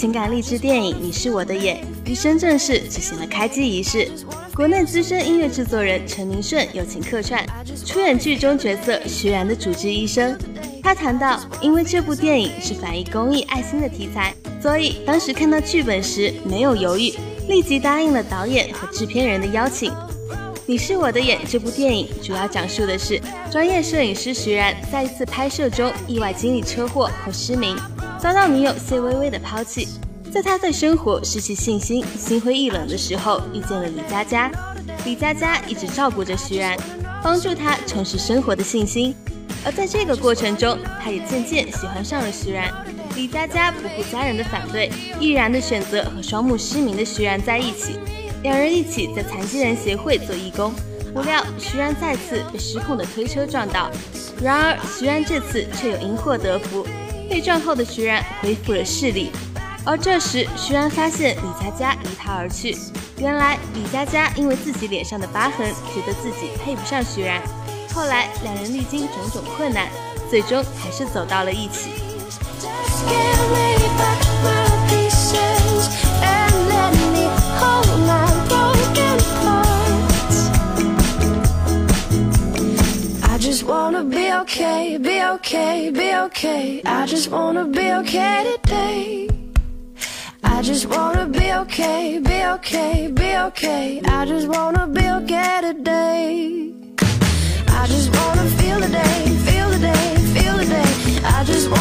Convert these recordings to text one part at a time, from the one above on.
情感励志电影《你是我的眼》于深圳市举行了开机仪式。国内资深音乐制作人陈明顺友情客串，出演剧中角色徐然的主治医生。他谈到，因为这部电影是反映公益爱心的题材，所以当时看到剧本时没有犹豫，立即答应了导演和制片人的邀请。你是我的眼这部电影主要讲述的是专业摄影师徐然在一次拍摄中意外经历车祸后失明，遭到女友谢薇薇的抛弃。在他对生活失去信心、心灰意冷的时候，遇见了李佳佳。李佳佳一直照顾着徐然，帮助他重拾生活的信心。而在这个过程中，他也渐渐喜欢上了徐然。李佳佳不顾家人的反对，毅然的选择和双目失明的徐然在一起。两人一起在残疾人协会做义工，不料徐然再次被失控的推车撞倒，然而徐然这次却又因祸得福，被撞后的徐然恢复了视力。而这时徐然发现李佳佳离他而去，原来李佳佳因为自己脸上的疤痕，觉得自己配不上徐然。后来两人历经种种困难，最终还是走到了一起。Okay, be okay. I just wanna be okay today. I just wanna be okay, be okay, be okay. I just wanna be okay today. I just wanna feel the day, feel the day, feel the day. I just wanna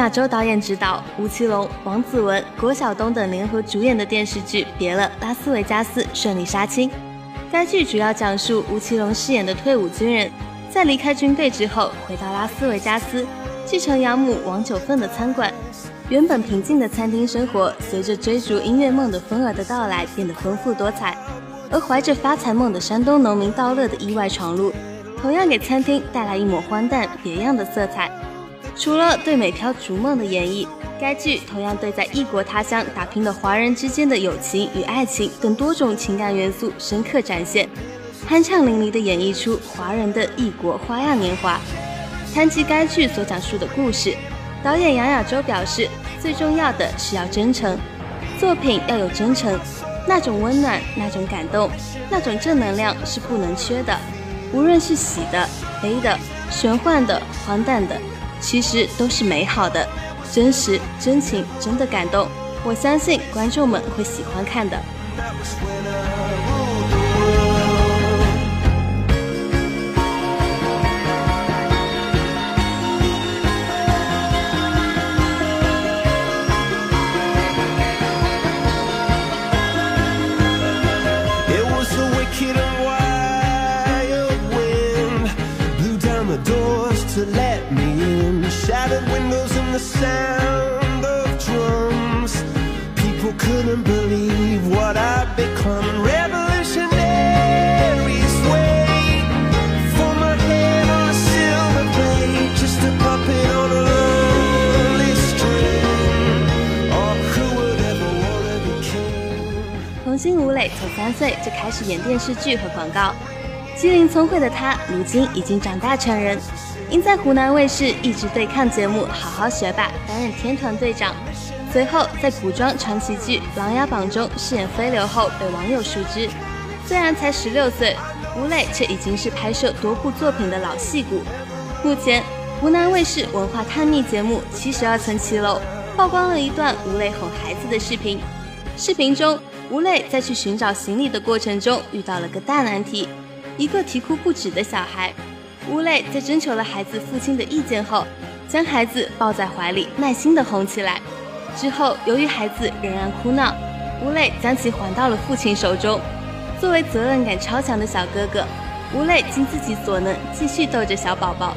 亚洲导演执导，吴奇隆、王子文、郭晓东等联合主演的电视剧《别了，拉斯维加斯》顺利杀青。该剧主要讲述吴奇隆饰演的退伍军人，在离开军队之后，回到拉斯维加斯，继承养母王九凤的餐馆。原本平静的餐厅生活，随着追逐音乐梦的风儿的到来，变得丰富多彩。而怀着发财梦的山东农民道乐的意外闯入，同样给餐厅带来一抹荒诞别样的色彩。除了对美漂逐梦的演绎，该剧同样对在异国他乡打拼的华人之间的友情与爱情等多种情感元素深刻展现，酣畅淋漓地演绎出华人的异国花样年华。谈及该剧所讲述的故事，导演杨亚洲表示，最重要的是要真诚，作品要有真诚，那种温暖、那种感动、那种正能量是不能缺的。无论是喜的、悲的、玄幻的、荒诞的。其实都是美好的，真实、真情、真的感动。我相信观众们会喜欢看的。岁就开始演电视剧和广告，机灵聪慧的他，如今已经长大成人。因在湖南卫视一直对抗节目《好好学霸》担任天团队长，随后在古装传奇剧《琅琊榜》中饰演飞流后被网友熟知。虽然才十六岁，吴磊却已经是拍摄多部作品的老戏骨。目前，湖南卫视文化探秘节目《七十二层骑楼》曝光了一段吴磊哄孩子的视频。视频中，吴磊在去寻找行李的过程中遇到了个大难题，一个啼哭不止的小孩。吴磊在征求了孩子父亲的意见后，将孩子抱在怀里，耐心地哄起来。之后，由于孩子仍然哭闹，吴磊将其还到了父亲手中。作为责任感超强的小哥哥，吴磊尽自己所能继续逗着小宝宝。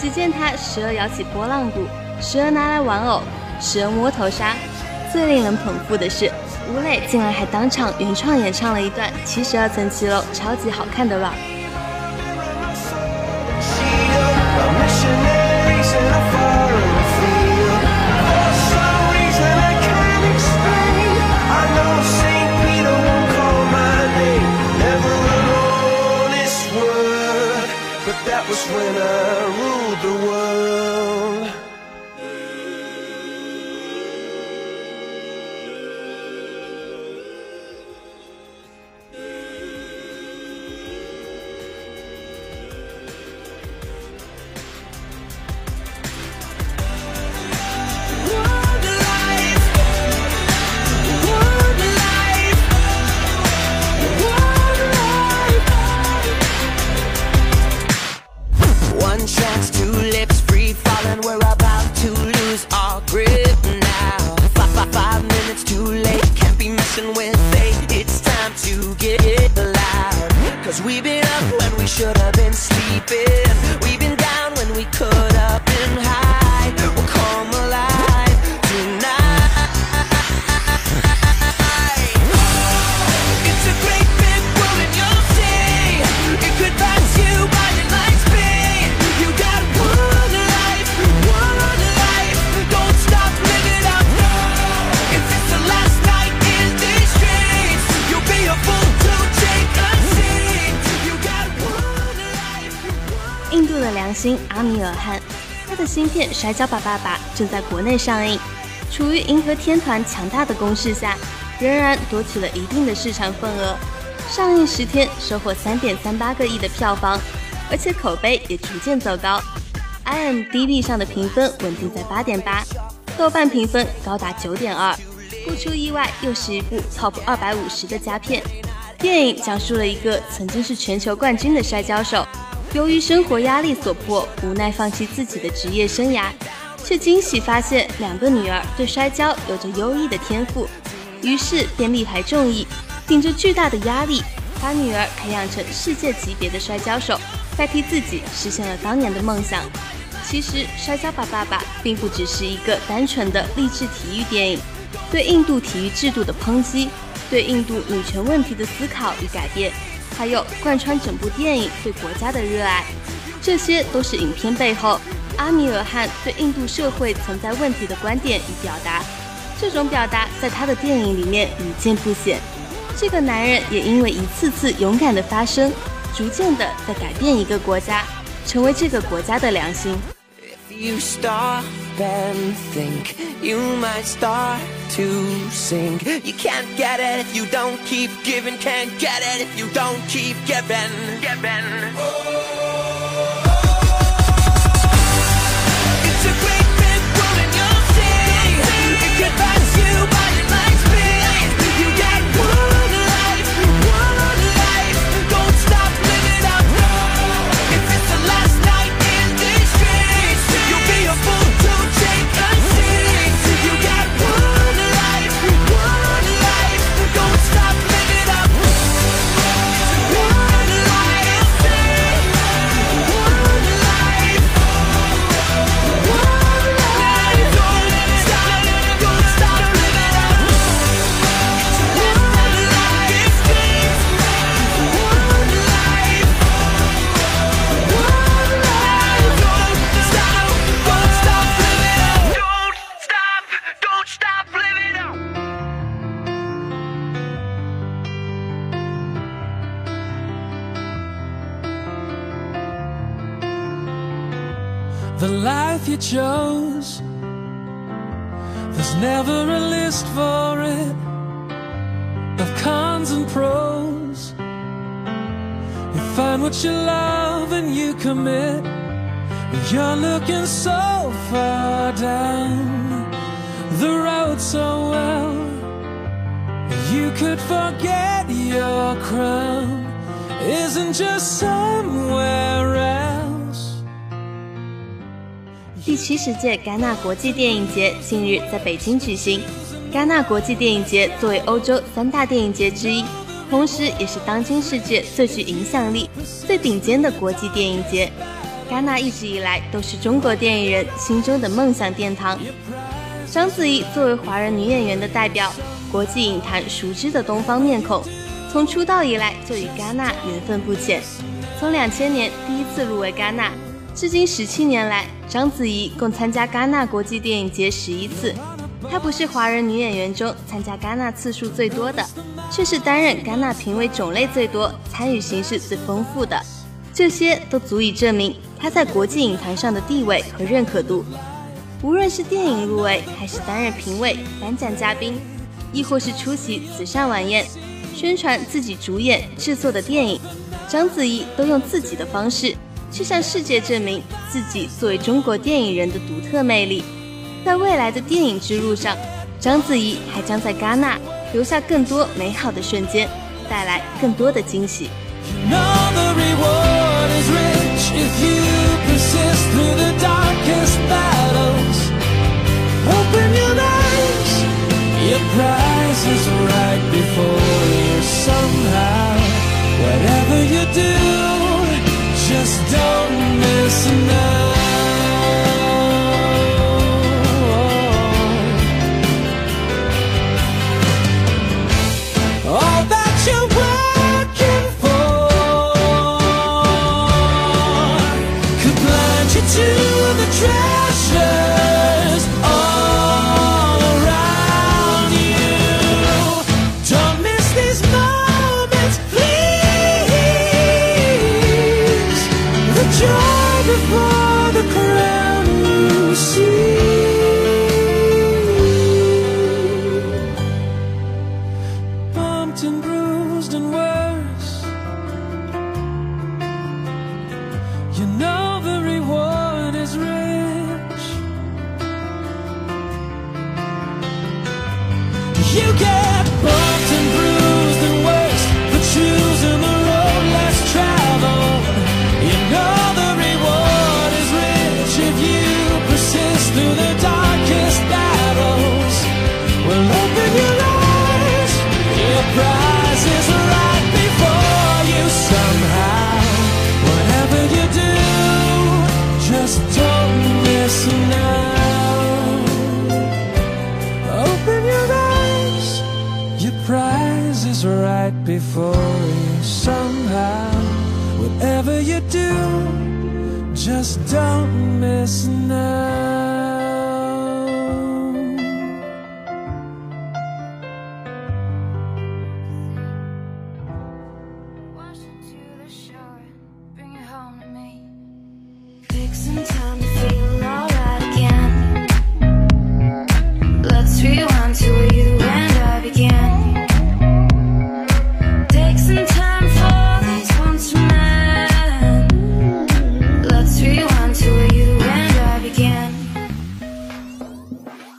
只见他时而摇起波浪鼓，时而拿来玩偶，时而摸头杀。最令人捧腹的是，吴磊竟然还当场原创演唱了一段《七十二层骑楼》超级好看的 rap。winner should have been sleeping. 新阿米尔汗，他的新片《摔跤吧，爸爸》正在国内上映。处于银河天团强大的攻势下，仍然夺取了一定的市场份额。上映十天收获三点三八个亿的票房，而且口碑也逐渐走高。IMDB 上的评分稳定在八点八，豆瓣评分高达九点二。不出意外，又是一部 Top 二百五十的佳片。电影讲述了一个曾经是全球冠军的摔跤手，由于生活压力所迫，无奈放弃自己的职业生涯，却惊喜发现两个女儿对摔跤有着优异的天赋，于是便力排众议，顶着巨大的压力，把女儿培养成世界级别的摔跤手，代替自己实现了当年的梦想。其实，《摔跤吧，爸爸》并不只是一个单纯的励志体育电影，对印度体育制度的抨击，对印度女权问题的思考与改变，还有贯穿整部电影对国家的热爱，这些都是影片背后阿米尔汗对印度社会存在问题的观点与表达。这种表达在他的电影里面屡见不鲜。这个男人也因为一次次勇敢的发声，逐渐的在改变一个国家，成为这个国家的良心。To sink. You can't get it if you don't keep giving. Can't get it if you don't keep giving. Giving. It's the life you chose. There's never a list for it of cons and pros. You find what you love and you commit. You're looking so far down the road so well. You could forget your crown isn't just somewhere 七十届戛纳国际电影节近日在北京举行。戛纳国际电影节作为欧洲三大电影节之一，同时也是当今世界最具影响力、最顶尖的国际电影节。戛纳一直以来都是中国电影人心中的梦想殿堂。章子怡作为华人女演员的代表，国际影坛熟知的东方面孔，从出道以来就与戛纳缘分不浅。从两千年第一次入围戛纳，至今十七年来，章子怡共参加戛纳国际电影节十一次。她不是华人女演员中参加戛纳次数最多的，却是担任戛纳评委种类最多、参与形式最丰富的。这些都足以证明她在国际影坛上的地位和认可度。无论是电影入围，还是担任评委、颁奖嘉宾，亦或是出席慈善晚宴、宣传自己主演制作的电影，章子怡都用自己的方式去向世界证明自己作为中国电影人的独特魅力。在未来的电影之路上章子怡还将在戛纳留下更多美好的瞬间带来更多的惊喜。Just don't miss now. The darkest battles. Open your eyes. Your prize is right before you somehow. Whatever you do, just don't miss now. Open your eyes. Your prize is right before you somehow. Whatever you do, just don't miss now.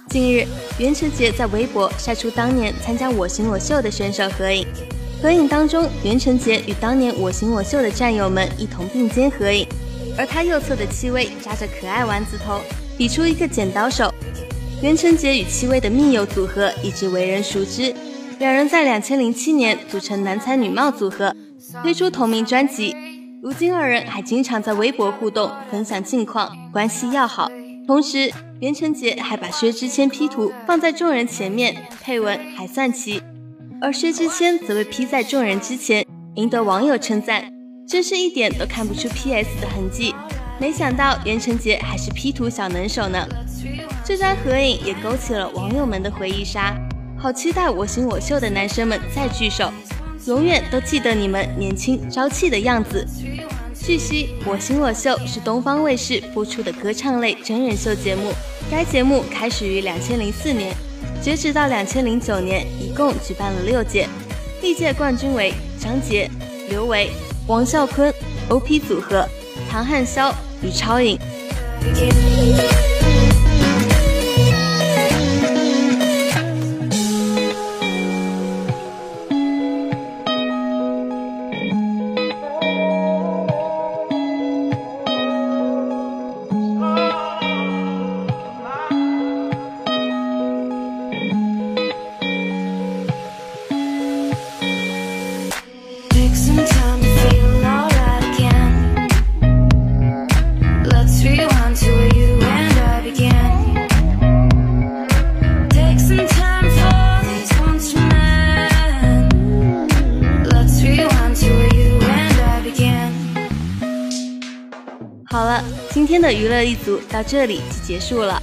近日，袁成杰在微博晒出当年参加《我行我秀》的选手合影。合影当中，袁成杰与当年《我行我秀》的战友们一同并肩合影，而他右侧的戚薇扎着可爱丸子头，比出一个剪刀手。袁成杰与戚薇的密友组合一直为人熟知，两人在2007年组成男才女貌组合，推出同名专辑。如今二人还经常在微博互动，分享近况，关系要好。同时，袁成杰还把薛之谦 P 图放在众人前面，配文还算齐。而薛之谦则被 P 在众人之前，赢得网友称赞，真是一点都看不出 PS 的痕迹。没想到袁成杰还是 P 图小能手呢。这张合影也勾起了网友们的回忆杀，好期待我行我秀的男生们再聚首，永远都记得你们年轻朝气的样子。据悉，《我行我秀》是东方卫视播出的歌唱类真人秀节目，该节目开始于两千零四年，截止到两千零九年，一共举办了六届，历届冠军为张杰、刘维、王啸坤、OP 组合、唐汉霄与超颖。娱乐一族到这里就结束了，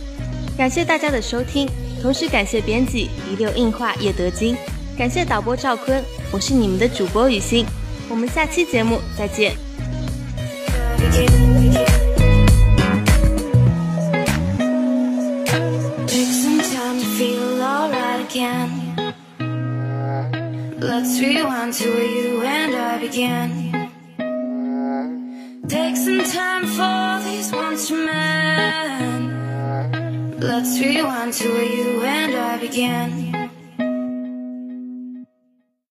感谢大家的收听，同时感谢编辑一六硬化叶德金，感谢导播赵坤，我是你们的主播雨欣，我们下期节目再见。Take some time to feel alright again. Let's rewind to where you and I began. Take some time for these ones to mend. Let's rewind to where you and I began.